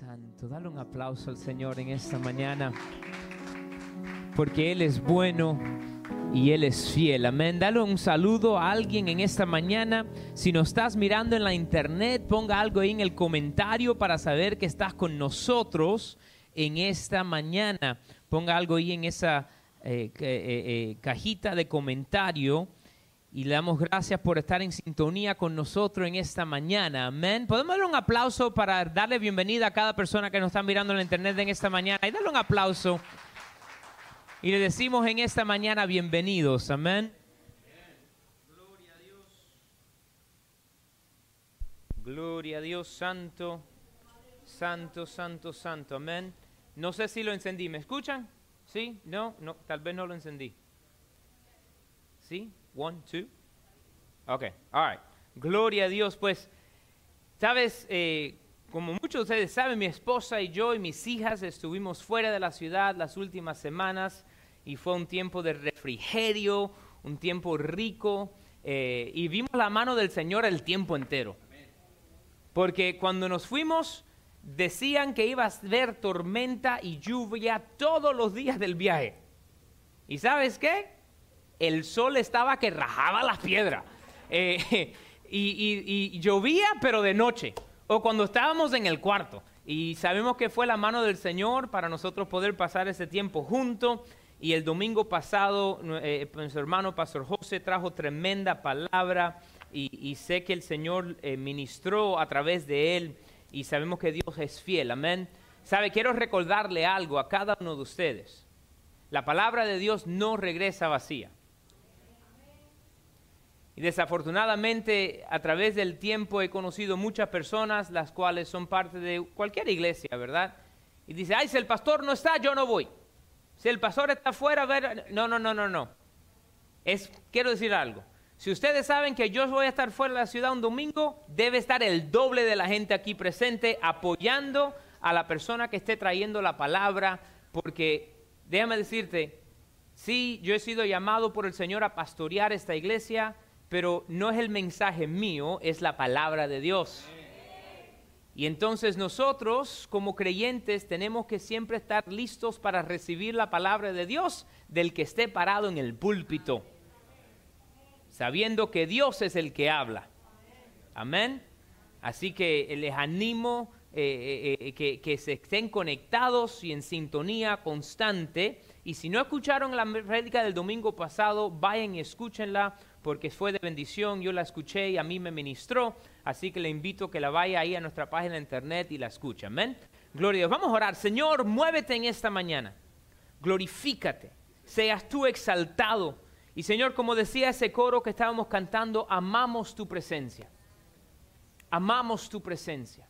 Santo, dale un aplauso al Señor en esta mañana, porque Él es bueno y Él es fiel. Amén. Dale un saludo a alguien en esta mañana. Si nos estás mirando en la internet, ponga algo ahí en el comentario para saber que estás con nosotros en esta mañana. Ponga algo ahí en esa eh, eh, eh, cajita de comentario y le damos gracias por estar en sintonía con nosotros en esta mañana. Amén. Podemos darle un aplauso para darle bienvenida a cada persona que nos está mirando en la internet en esta mañana. Y darle un aplauso. Y le decimos en esta mañana bienvenidos. Amén. Gloria a Dios. Gloria a Dios santo. Santo, santo, santo. Amén. No sé si lo encendí. ¿Me escuchan? ¿Sí? ¿No? No, tal vez no lo encendí. ¿Sí? One, two. Ok, all right. Gloria a Dios. Pues, sabes, eh, como muchos de ustedes saben, mi esposa y yo y mis hijas estuvimos fuera de la ciudad las últimas semanas y fue un tiempo de refrigerio, un tiempo rico eh, y vimos la mano del Señor el tiempo entero. Porque cuando nos fuimos decían que iba a haber tormenta y lluvia todos los días del viaje. ¿Y sabes qué? El sol estaba que rajaba las piedras. Eh, y, llovía, pero de noche, o cuando estábamos en el cuarto. Y sabemos que fue la mano del Señor para nosotros poder pasar ese tiempo juntos. Y el domingo pasado, eh, nuestro hermano Pastor José trajo tremenda palabra y, sé que el Señor eh, ministró a través de él y sabemos que Dios es fiel. Amén. Sabe, quiero recordarle algo a cada uno de ustedes. La palabra de Dios no regresa vacía. Y desafortunadamente a través del tiempo he conocido muchas personas las cuales son parte de cualquier iglesia, ¿verdad? Y dice, ay, si el pastor no está, yo no voy. Si el pastor está fuera, ver... no, no, no, no, no. Es, quiero decir algo. Si ustedes saben que yo voy a estar fuera de la ciudad un domingo, debe estar el doble de la gente aquí presente apoyando a la persona que esté trayendo la palabra, porque déjame decirte, sí, yo he sido llamado por el Señor a pastorear esta iglesia, pero no es el mensaje mío, es la palabra de Dios. Y entonces nosotros como creyentes tenemos que siempre estar listos para recibir la palabra de Dios del que esté parado en el púlpito, sabiendo que Dios es el que habla. Amén. Así que les animo eh, eh, eh, que, que se estén conectados y en sintonía constante. Y si no escucharon la prédica del domingo pasado, vayan y escúchenla porque fue de bendición, yo la escuché y a mí me ministró, así que le invito a que la vaya ahí a nuestra página de internet y la escuche. Amén. Gloria a Dios. Vamos a orar. Señor, muévete en esta mañana. Glorifícate. Seas tú exaltado. Y Señor, como decía ese coro que estábamos cantando, amamos tu presencia. Amamos tu presencia.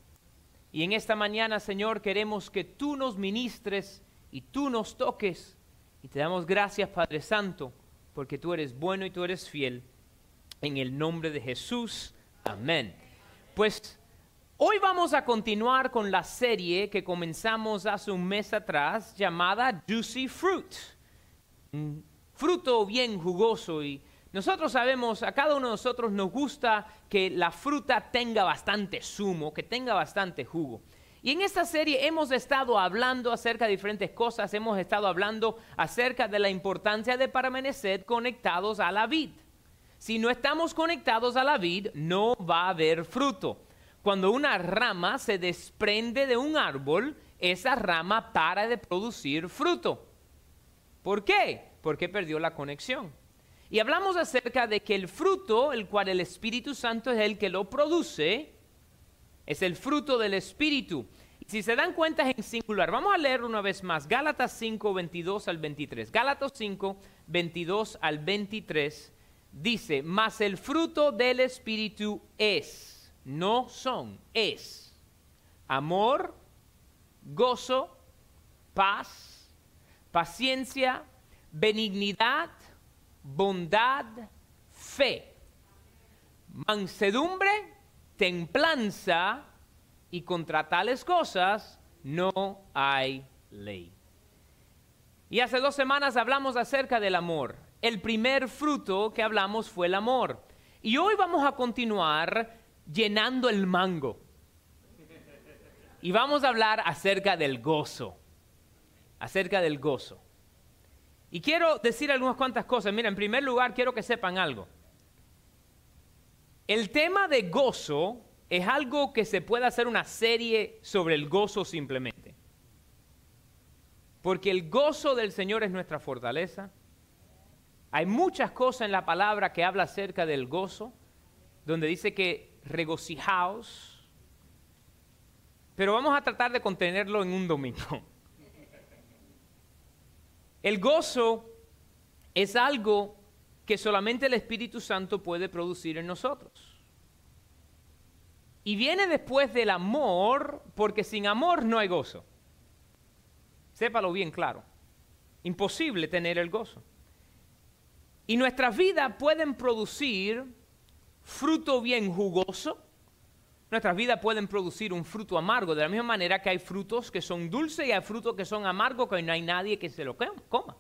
Y en esta mañana, Señor, queremos que tú nos ministres y tú nos toques. Y te damos gracias, Padre Santo porque tú eres bueno y tú eres fiel. En el nombre de Jesús. Amén. Pues hoy vamos a continuar con la serie que comenzamos hace un mes atrás llamada Juicy Fruit. Un fruto bien jugoso y nosotros sabemos, a cada uno de nosotros nos gusta que la fruta tenga bastante zumo, que tenga bastante jugo. Y en esta serie hemos estado hablando acerca de diferentes cosas, hemos estado hablando acerca de la importancia de permanecer conectados a la vid. Si no estamos conectados a la vid, no va a haber fruto. Cuando una rama se desprende de un árbol, esa rama para de producir fruto. ¿Por qué? Porque perdió la conexión. Y hablamos acerca de que el fruto, el cual el Espíritu Santo es el que lo produce, es el fruto del Espíritu. Si se dan cuenta es en singular. Vamos a leer una vez más. Gálatas 5, 22 al 23. Gálatas 5, 22 al 23 dice, mas el fruto del Espíritu es, no son, es amor, gozo, paz, paciencia, benignidad, bondad, fe, mansedumbre, templanza, y contra tales cosas no hay ley. Y hace dos semanas hablamos acerca del amor. El primer fruto que hablamos fue el amor. Y hoy vamos a continuar llenando el mango. Y vamos a hablar acerca del gozo. Acerca del gozo. Y quiero decir algunas cuantas cosas. Mira, en primer lugar, quiero que sepan algo. El tema de gozo es algo que se puede hacer una serie sobre el gozo simplemente. Porque el gozo del Señor es nuestra fortaleza. Hay muchas cosas en la palabra que habla acerca del gozo, donde dice que regocijaos, pero vamos a tratar de contenerlo en un domingo. El gozo es algo que solamente el Espíritu Santo puede producir en nosotros. Y viene después del amor, porque sin amor no hay gozo. Sépalo bien claro. Imposible tener el gozo. Y nuestras vidas pueden producir fruto bien jugoso. Nuestras vidas pueden producir un fruto amargo, de la misma manera que hay frutos que son dulces y hay frutos que son amargos, que no hay nadie que se lo coma.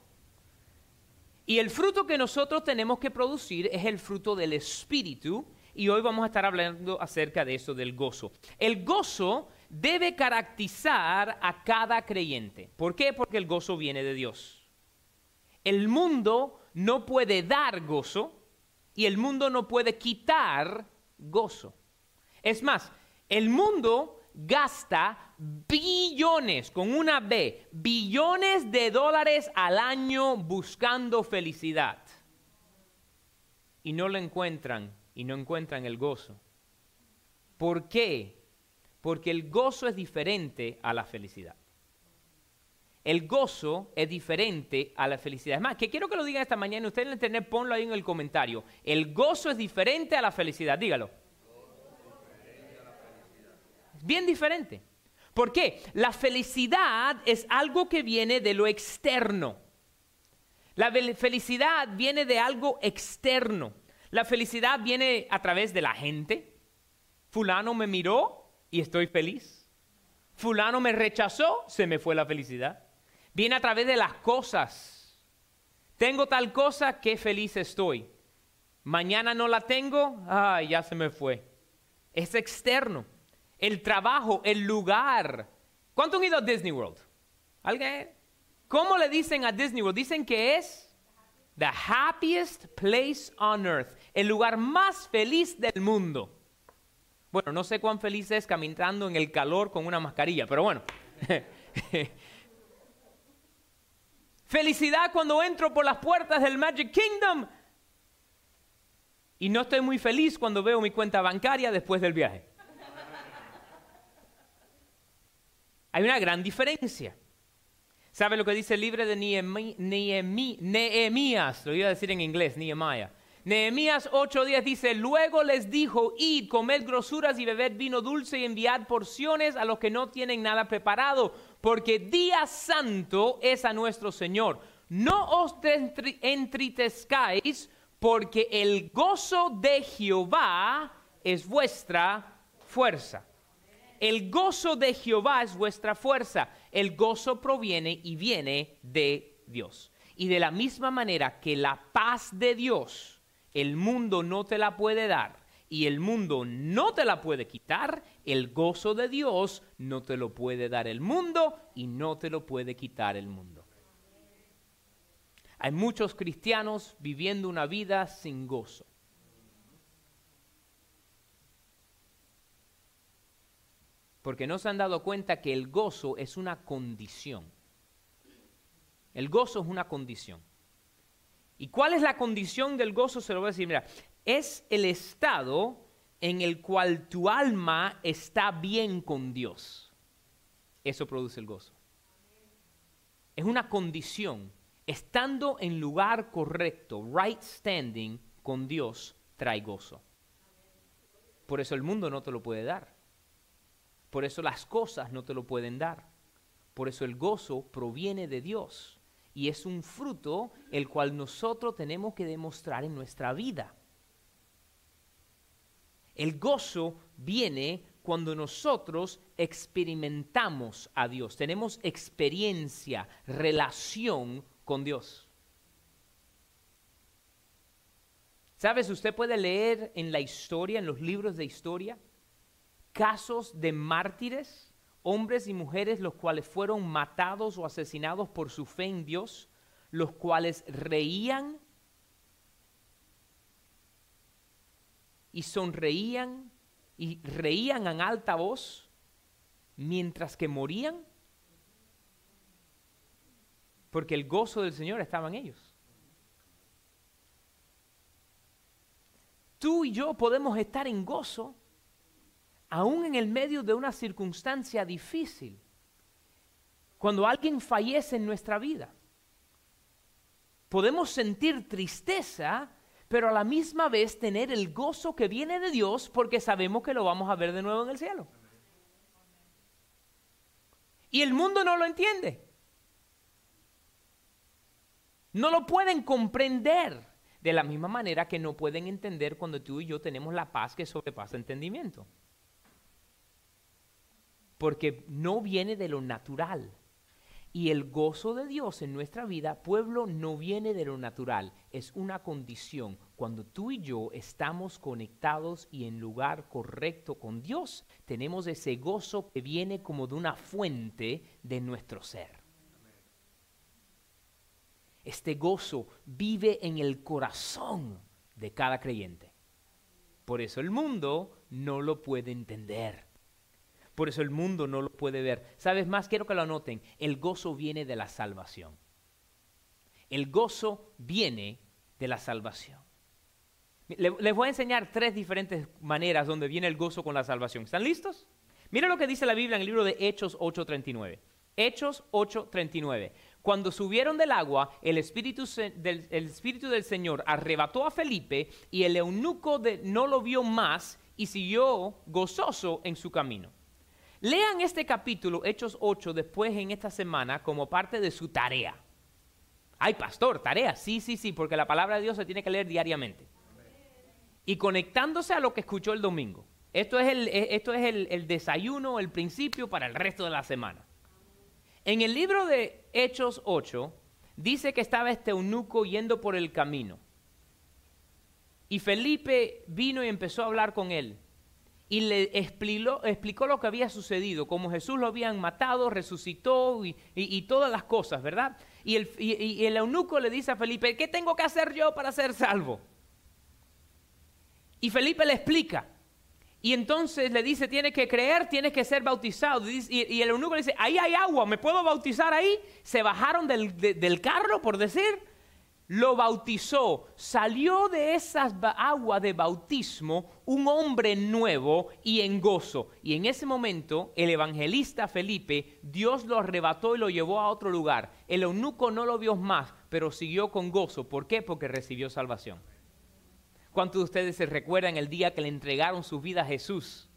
Y el fruto que nosotros tenemos que producir es el fruto del Espíritu, y hoy vamos a estar hablando acerca de eso, del gozo. El gozo debe caracterizar a cada creyente. ¿Por qué? Porque el gozo viene de Dios. El mundo no puede dar gozo y el mundo no puede quitar gozo. Es más, el mundo gasta billones, con una B, billones de dólares al año buscando felicidad. Y no lo encuentran y no encuentran el gozo. ¿Por qué? Porque el gozo es diferente a la felicidad. El gozo es diferente a la felicidad. Es más, que quiero que lo digan esta mañana, ustedes en internet ponlo ahí en el comentario. El gozo es diferente a la felicidad, dígalo. Bien diferente. ¿Por qué? La felicidad es algo que viene de lo externo. La felicidad viene de algo externo. La felicidad viene a través de la gente. Fulano me miró y estoy feliz. Fulano me rechazó, se me fue la felicidad. Viene a través de las cosas. Tengo tal cosa, qué feliz estoy. Mañana no la tengo, ay, ya se me fue. Es externo. El trabajo, el lugar. ¿Cuánto han ido a Disney World? ¿Alguien? ¿Cómo le dicen a Disney World? Dicen que es the happiest place on earth, el lugar más feliz del mundo. Bueno, no sé cuán feliz es caminando en el calor con una mascarilla, pero bueno. Felicidad cuando entro por las puertas del Magic Kingdom. Y no estoy muy feliz cuando veo mi cuenta bancaria después del viaje. Hay una gran diferencia. ¿Sabe lo que dice el libro de Nehemías? Lo iba a decir en inglés, Nehemiah. Nehemías 8:10 dice, luego les dijo, id, comed grosuras y bebed vino dulce y enviad porciones a los que no tienen nada preparado, porque día santo es a nuestro Señor. No os entritezcáis, porque el gozo de Jehová es vuestra fuerza. El gozo de Jehová es vuestra fuerza. El gozo proviene y viene de Dios. Y de la misma manera que la paz de Dios, el mundo no te la puede dar y el mundo no te la puede quitar, el gozo de Dios no te lo puede dar el mundo y no te lo puede quitar el mundo. Hay muchos cristianos viviendo una vida sin gozo. Porque no se han dado cuenta que el gozo es una condición. El gozo es una condición. ¿Y cuál es la condición del gozo? Se lo voy a decir, mira, es el estado en el cual tu alma está bien con Dios. Eso produce el gozo. Es una condición. Estando en lugar correcto, right standing con Dios, trae gozo. Por eso el mundo no te lo puede dar. Por eso las cosas no te lo pueden dar. Por eso el gozo proviene de Dios y es un fruto el cual nosotros tenemos que demostrar en nuestra vida. El gozo viene cuando nosotros experimentamos a Dios, tenemos experiencia, relación con Dios. ¿Sabes? Usted puede leer en la historia, en los libros de historia, casos de mártires hombres y mujeres los cuales fueron matados o asesinados por su fe en Dios, los cuales reían y sonreían y reían en alta voz mientras que morían? Porque el gozo del Señor estaba en ellos. Tú y yo podemos estar en gozo aún en el medio de una circunstancia difícil. Cuando alguien fallece en nuestra vida. Podemos sentir tristeza, pero a la misma vez tener el gozo que viene de Dios porque sabemos que lo vamos a ver de nuevo en el cielo. Y el mundo no lo entiende. No lo pueden comprender de la misma manera que no pueden entender cuando tú y yo tenemos la paz que sobrepasa entendimiento. Porque no viene de lo natural. Y el gozo de Dios en nuestra vida, pueblo, no viene de lo natural, es una condición. Cuando tú y yo estamos conectados y en lugar correcto con Dios, tenemos ese gozo que viene como de una fuente de nuestro ser. Este gozo vive en el corazón de cada creyente. Por eso el mundo no lo puede entender. Por eso el mundo no lo puede ver. ¿Sabes más? Quiero que lo anoten. El gozo viene de la salvación. El gozo viene de la salvación. Les voy a enseñar tres diferentes maneras donde viene el gozo con la salvación. ¿Están listos? Mira lo que dice la Biblia en el libro de Hechos 8:39. Hechos 8:39. Cuando subieron del agua, el espíritu, del, espíritu, del, Señor arrebató a Felipe y el eunuco no lo vio más y siguió gozoso en su camino. Lean este capítulo, Hechos 8, después en esta semana como parte de su tarea. Ay, pastor, tarea. Sí, sí, sí, porque la palabra de Dios se tiene que leer diariamente. Y conectándose a lo que escuchó el domingo. Esto es el, eh, esto es el, desayuno, el principio para el resto de la semana. En el libro de Hechos 8 dice que estaba este eunuco yendo por el camino. Y Felipe vino y empezó a hablar con él y le explicó, explicó, lo que había sucedido, como Jesús lo habían matado, resucitó y, todas las cosas, ¿verdad? Y el, y el eunuco le dice a Felipe, ¿qué tengo que hacer yo para ser salvo? Y Felipe le explica. Y entonces le dice, tienes que creer, tienes que ser bautizado. Y, el eunuco le dice, ahí hay agua, ¿me puedo bautizar ahí? Se bajaron del, del carro, por decir, lo bautizó, salió de esas aguas de bautismo un hombre nuevo y en gozo. Y en ese momento el evangelista Felipe, Dios lo arrebató y lo llevó a otro lugar. El eunuco no lo vio más, pero siguió con gozo. ¿Por qué? Porque recibió salvación. ¿Cuántos de ustedes se recuerdan el día que le entregaron su vida a Jesús?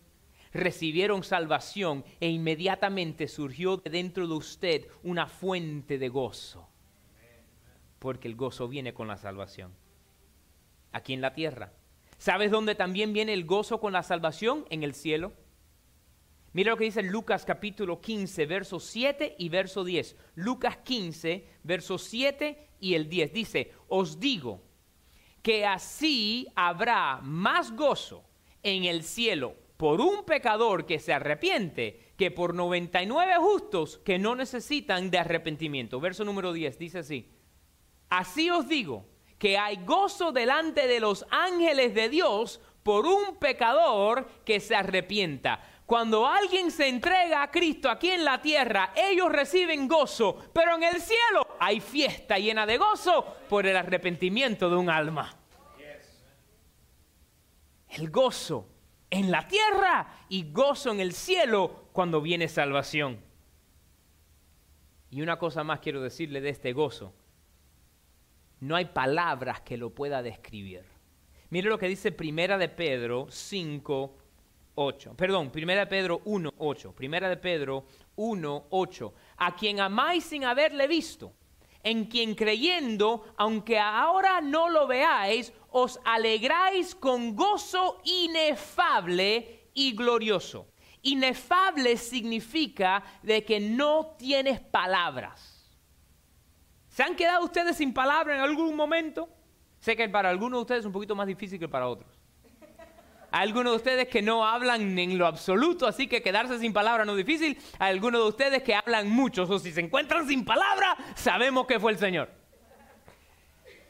Recibieron salvación e inmediatamente surgió de dentro de usted una fuente de gozo porque el gozo viene con la salvación. Aquí en la tierra. ¿Sabes dónde también viene el gozo con la salvación? En el cielo. Mira lo que dice Lucas capítulo 15, verso 7 y verso 10. Lucas 15, verso 7 y el 10. Dice, os digo que así habrá más gozo en el cielo por un pecador que se arrepiente que por 99 justos que no necesitan de arrepentimiento. Verso número 10 dice así. Así os digo que hay gozo delante de los ángeles de Dios por un pecador que se arrepienta. Cuando alguien se entrega a Cristo aquí en la tierra, ellos reciben gozo, pero en el cielo hay fiesta llena de gozo por el arrepentimiento de un alma. El gozo en la tierra y gozo en el cielo cuando viene salvación. Y una cosa más quiero decirle de este gozo no hay palabras que lo pueda describir. Mire lo que dice Primera de Pedro 5, 8. Perdón, Primera de Pedro 1, 8. Primera de Pedro 1, 8. A quien amáis sin haberle visto, en quien creyendo, aunque ahora no lo veáis, os alegráis con gozo inefable y glorioso. Inefable significa de que no tienes palabras ¿Se han quedado ustedes sin palabra en algún momento? Sé que para algunos de ustedes es un poquito más difícil que para otros. Hay algunos de ustedes que no hablan en lo absoluto, así que quedarse sin palabra no es difícil. Hay algunos de ustedes que hablan mucho, o si se encuentran sin palabra, sabemos que fue el Señor.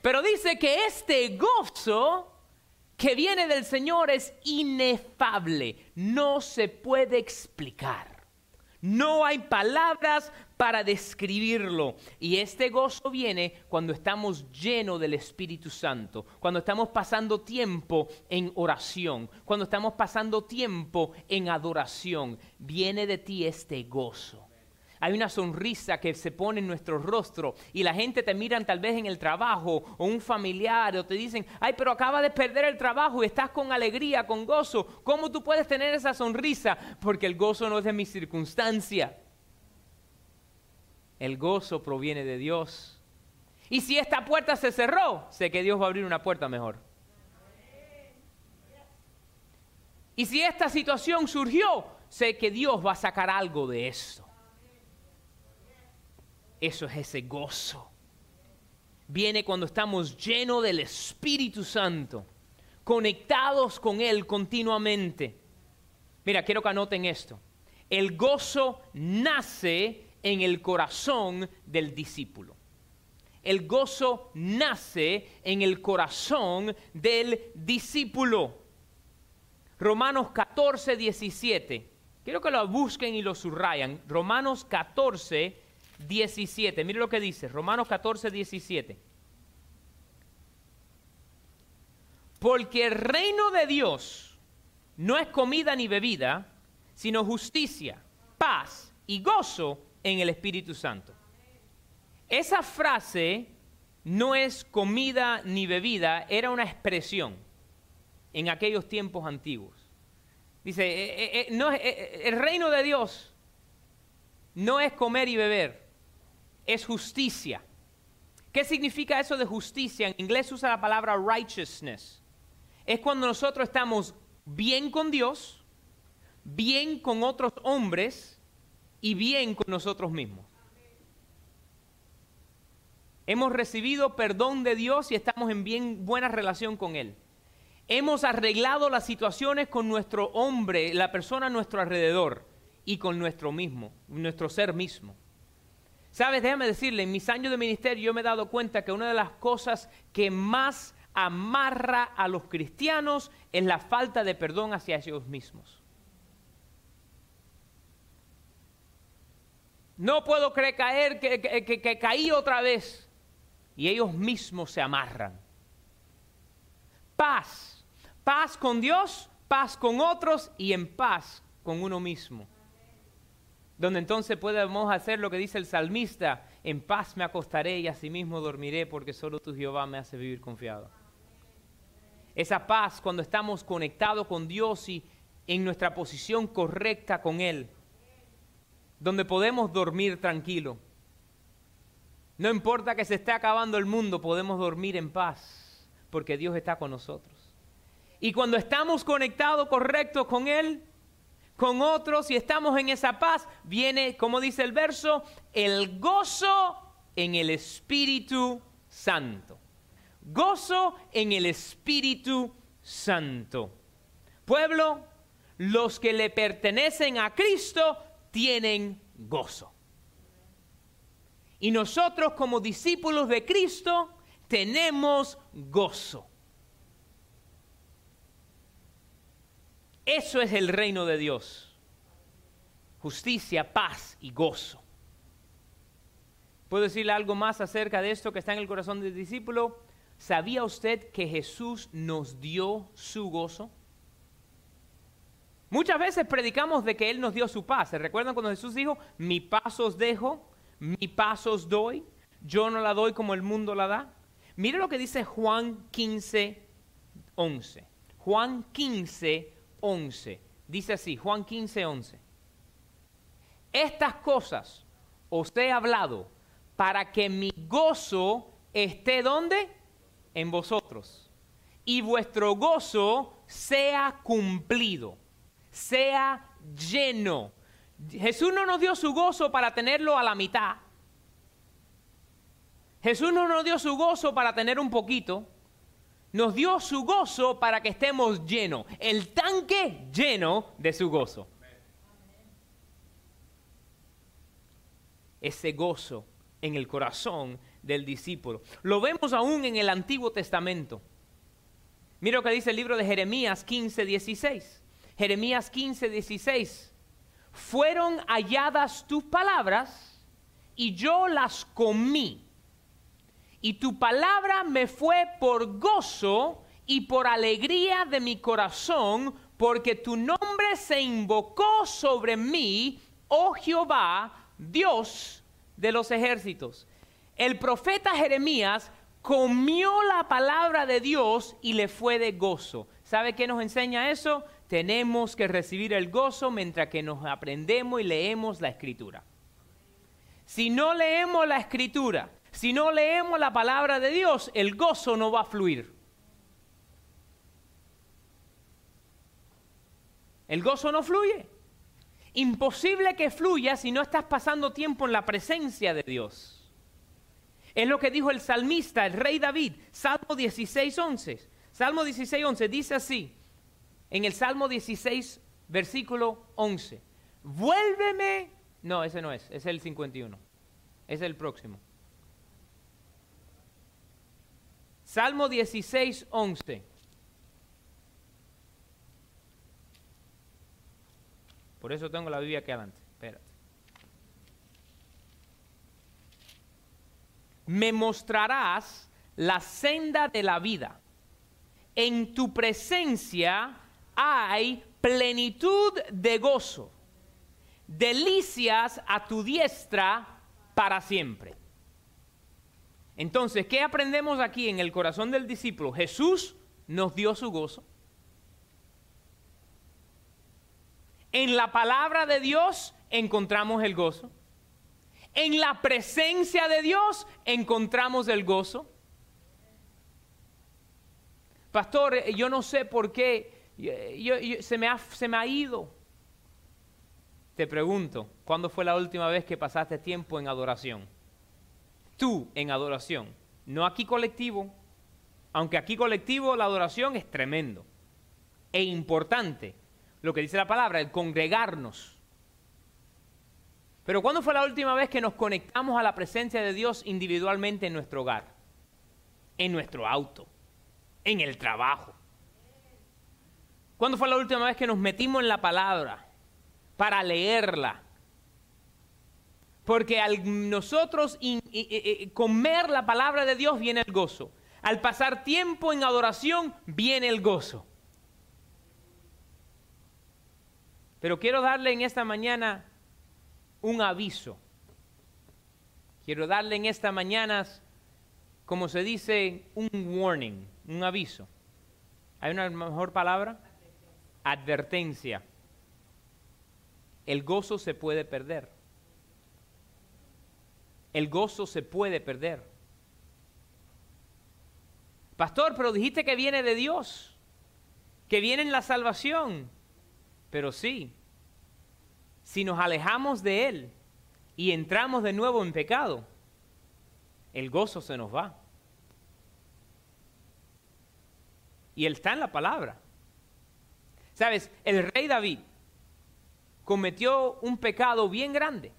Pero dice que este gozo que viene del Señor es inefable, no se puede explicar. No hay palabras para describirlo. Y este gozo viene cuando estamos llenos del Espíritu Santo, cuando estamos pasando tiempo en oración, cuando estamos pasando tiempo en adoración. Viene de ti este gozo hay una sonrisa que se pone en nuestro rostro y la gente te miran tal vez en el trabajo o un familiar o te dicen, ay, pero acaba de perder el trabajo y estás con alegría, con gozo. ¿Cómo tú puedes tener esa sonrisa? Porque el gozo no es de mi circunstancia. El gozo proviene de Dios. Y si esta puerta se cerró, sé que Dios va a abrir una puerta mejor. Y si esta situación surgió, sé que Dios va a sacar algo de esto. Eso es ese gozo. Viene cuando estamos llenos del Espíritu Santo, conectados con Él continuamente. Mira, quiero que anoten esto. El gozo nace en el corazón del discípulo. El gozo nace en el corazón del discípulo. Romanos 14, 17. Quiero que lo busquen y lo subrayan. Romanos 14, 17. Mire lo que dice, Romanos 14, 17. Porque el reino de Dios no es comida ni bebida, sino justicia, paz y gozo en el Espíritu Santo. Esa frase no es comida ni bebida, era una expresión en aquellos tiempos antiguos. Dice, eh, eh, eh, no, el reino de Dios no es comer y beber, es justicia. ¿Qué significa eso de justicia? En inglés usa la palabra righteousness. Es cuando nosotros estamos bien con Dios, bien con otros hombres y bien con nosotros mismos. Hemos recibido perdón de Dios y estamos en bien buena relación con Él. Hemos arreglado las situaciones con nuestro hombre, la persona a nuestro alrededor y con nuestro mismo, nuestro ser mismo. Sabes, déjame decirle, en mis años de ministerio yo me he dado cuenta que una de las cosas que más amarra a los cristianos es la falta de perdón hacia ellos mismos. No puedo creer caer, que, que caí otra vez. Y ellos mismos se amarran. Paz. Paz con Dios, paz con otros y en paz con uno mismo donde entonces podemos hacer lo que dice el salmista, en paz me acostaré y asimismo dormiré porque solo tu Jehová me hace vivir confiado. Esa paz cuando estamos conectados con Dios y en nuestra posición correcta con Él, donde podemos dormir tranquilo. No importa que se esté acabando el mundo, podemos dormir en paz, porque Dios está con nosotros. Y cuando estamos conectados correctos con Él, con otros y estamos en esa paz, viene, como dice el verso, el gozo en el Espíritu Santo. Gozo en el Espíritu Santo. Pueblo, los que le pertenecen a Cristo tienen gozo. Y nosotros como discípulos de Cristo tenemos gozo. Eso es el reino de Dios. Justicia, paz y gozo. ¿Puedo decirle algo más acerca de esto que está en el corazón del discípulo? ¿Sabía usted que Jesús nos dio su gozo? Muchas veces predicamos de que Él nos dio su paz. ¿Se recuerdan cuando Jesús dijo, mi paz os dejo, mi paz os doy? Yo no la doy como el mundo la da. Mire lo que dice Juan 15, 11. Juan 15, 11. Dice así, Juan 15, 11. Estas cosas os he hablado para que mi gozo esté donde? En vosotros. Y vuestro gozo sea cumplido, sea lleno. Jesús no nos dio su gozo para tenerlo a la mitad. Jesús no nos dio su gozo para tener un poquito. Nos dio su gozo para que estemos llenos, el tanque lleno de su gozo. Ese gozo en el corazón del discípulo. Lo vemos aún en el Antiguo Testamento. Mira lo que dice el libro de Jeremías 15, 16. Jeremías 15, 16. Fueron halladas tus palabras y yo las comí y tu palabra me fue por gozo y por alegría de mi corazón, porque tu nombre se invocó sobre mí, oh Jehová, Dios de los ejércitos. El profeta Jeremías comió la palabra de Dios y le fue de gozo. ¿Sabe qué nos enseña eso? Tenemos que recibir el gozo mientras que nos aprendemos y leemos la escritura. Si no leemos la escritura, si no leemos la palabra de Dios, el gozo no va a fluir. El gozo no fluye. Imposible que fluya si no estás pasando tiempo en la presencia de Dios. Es lo que dijo el salmista, el rey David, Salmo 16.11. Salmo 16.11 dice así, en el Salmo 16, versículo 11. Vuélveme, no, ese no es, es el 51, es el próximo. Salmo 16, 11. Por eso tengo la Biblia aquí adelante. Espérate. Me mostrarás la senda de la vida. En tu presencia hay plenitud de gozo, delicias a tu diestra para siempre. Entonces, ¿qué aprendemos aquí en el corazón del discípulo? Jesús nos dio su gozo. En la palabra de Dios encontramos el gozo. En la presencia de Dios encontramos el gozo. Pastor, eh, yo no sé por qué se, me ha, se me ha ido. Te pregunto, ¿cuándo fue la última vez que pasaste tiempo en adoración? Tú en adoración, no aquí colectivo, aunque aquí colectivo la adoración es tremendo e importante, lo que dice la palabra, el congregarnos. Pero ¿cuándo fue la última vez que nos conectamos a la presencia de Dios individualmente en nuestro hogar, en nuestro auto, en el trabajo? ¿Cuándo fue la última vez que nos metimos en la palabra para leerla, porque al nosotros comer la palabra de Dios viene el gozo. Al pasar tiempo en adoración viene el gozo. Pero quiero darle en esta mañana un aviso. Quiero darle en esta mañana, como se dice, un warning, un aviso. ¿Hay una mejor palabra? Advertencia. El gozo se puede perder el gozo se puede perder. Pastor, pero dijiste que viene de Dios, que viene en la salvación. Pero sí, si nos alejamos de Él y entramos de nuevo en pecado, el gozo se nos va. Y Él está en la palabra. Sabes, el rey David cometió un pecado bien grande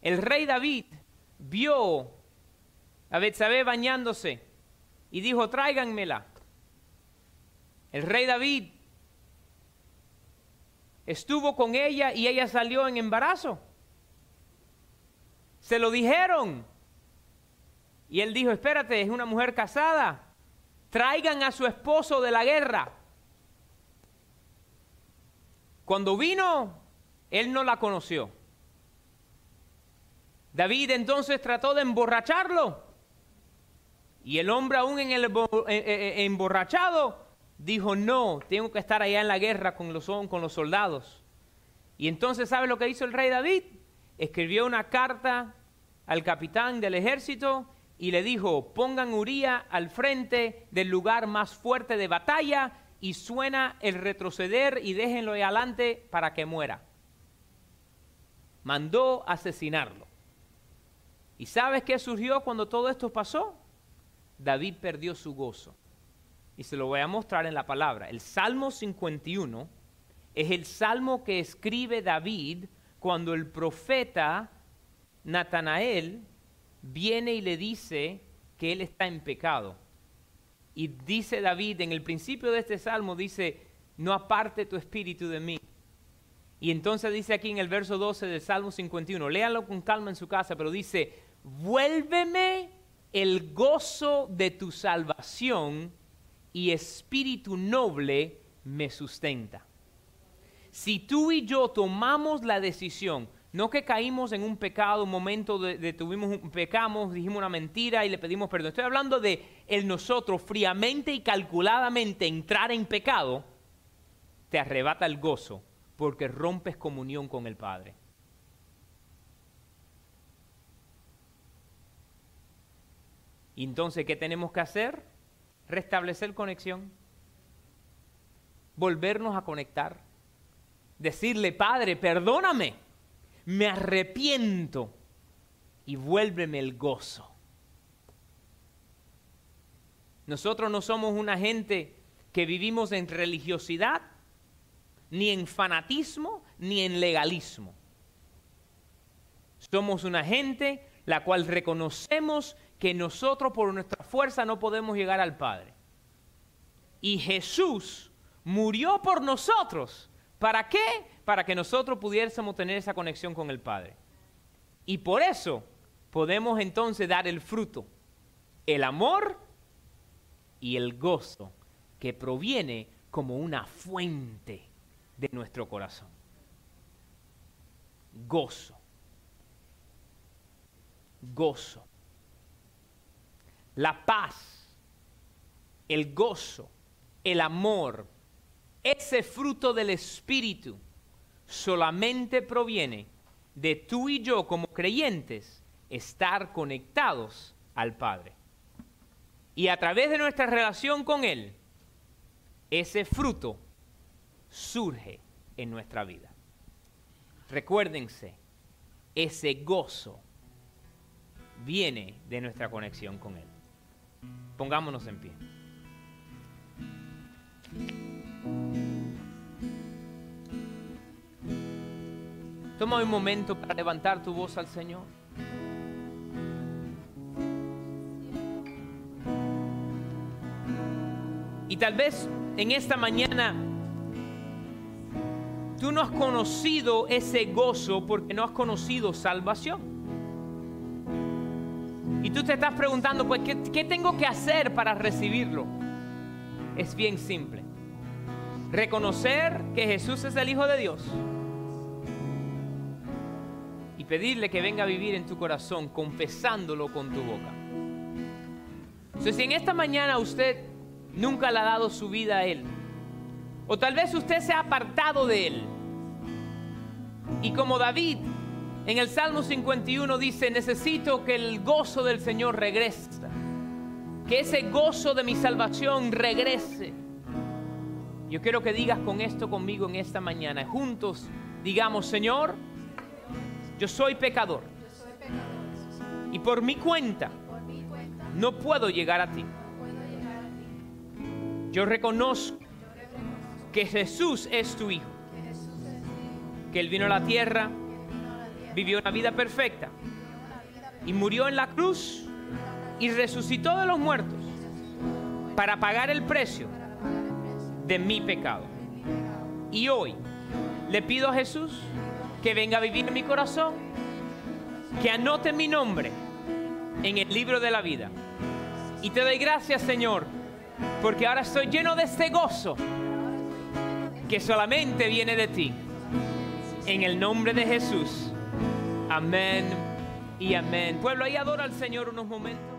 el rey David vio a Betsabé bañándose y dijo, tráiganmela. El rey David estuvo con ella y ella salió en embarazo. Se lo dijeron. Y él dijo, espérate, es una mujer casada. Traigan a su esposo de la guerra. Cuando vino, él no la conoció. David entonces trató de emborracharlo. Y el hombre aún en el eh, eh, eh, emborrachado dijo, no, tengo que estar allá en la guerra con los, con los soldados. Y entonces, ¿sabe lo que hizo el rey David? Escribió una carta al capitán del ejército y le dijo, pongan Uría al frente del lugar más fuerte de batalla y suena el retroceder y déjenlo adelante para que muera. Mandó asesinarlo. ¿Y sabes qué surgió cuando todo esto pasó? David perdió su gozo. y se lo voy a mostrar en la palabra. El Salmo 51 es el salmo que escribe David cuando el profeta Natanael viene y le dice que él está en pecado. Y dice David, en el principio de este salmo, dice, no aparte tu espíritu de mí. Y entonces dice aquí en el verso 12 del Salmo 51, léanlo con calma en su casa, pero dice, vuélveme el gozo de tu salvación y espíritu noble me sustenta. Si tú y yo tomamos la decisión, no que caímos en un pecado, un momento de, tuvimos un, pecamos, dijimos una mentira y le pedimos perdón. Estoy hablando de el nosotros fríamente y calculadamente entrar en pecado, te arrebata el gozo porque rompes comunión con el Padre. Entonces, ¿qué tenemos que hacer? Restablecer conexión, volvernos a conectar, decirle, Padre, perdóname, me arrepiento y vuélveme el gozo. Nosotros no somos una gente que vivimos en religiosidad, ni en fanatismo, ni en legalismo. Somos una gente la cual reconocemos que nosotros por nuestra fuerza no podemos llegar al Padre. Y Jesús murió por nosotros. ¿Para qué? Para que nosotros pudiésemos tener esa conexión con el Padre. Y por eso podemos entonces dar el fruto, el amor y el gozo que proviene como una fuente de nuestro corazón. Gozo. Gozo la paz, el gozo, el amor, ese fruto del Espíritu solamente proviene de tú y yo como creyentes estar conectados al Padre. Y a través de nuestra relación con Él, ese fruto surge en nuestra vida. Recuérdense, ese gozo viene de nuestra conexión con Él. Pongámonos en pie. Toma un momento para levantar tu voz al Señor. Y tal vez en esta mañana tú no has conocido ese gozo porque no has conocido salvación. Y tú te estás preguntando, pues, ¿qué, tengo que hacer para recibirlo? Es bien simple. Reconocer que Jesús es el Hijo de Dios. Y pedirle que venga a vivir en tu corazón, confesándolo con tu boca. Si en esta mañana usted nunca le ha dado su vida a Él, o tal vez usted se ha apartado de Él, y como David en el Salmo 51 dice, necesito que el gozo del Señor regrese, que ese gozo de mi salvación regrese. Yo quiero que digas con esto conmigo en esta mañana. Juntos digamos, Señor, yo soy pecador. Y por mi cuenta no puedo llegar a ti. Yo reconozco que Jesús es tu Hijo. Que Él vino a la tierra vivió una vida perfecta y murió en la cruz y resucitó de los muertos para pagar el precio de mi pecado. Y hoy le pido a Jesús que venga a vivir en mi corazón, que anote mi nombre en el libro de la vida. Y te doy gracias, Señor, porque ahora estoy lleno de este gozo que solamente viene de ti. En el nombre de Jesús. Amén y amén. Pueblo, ahí adora al Señor unos momentos.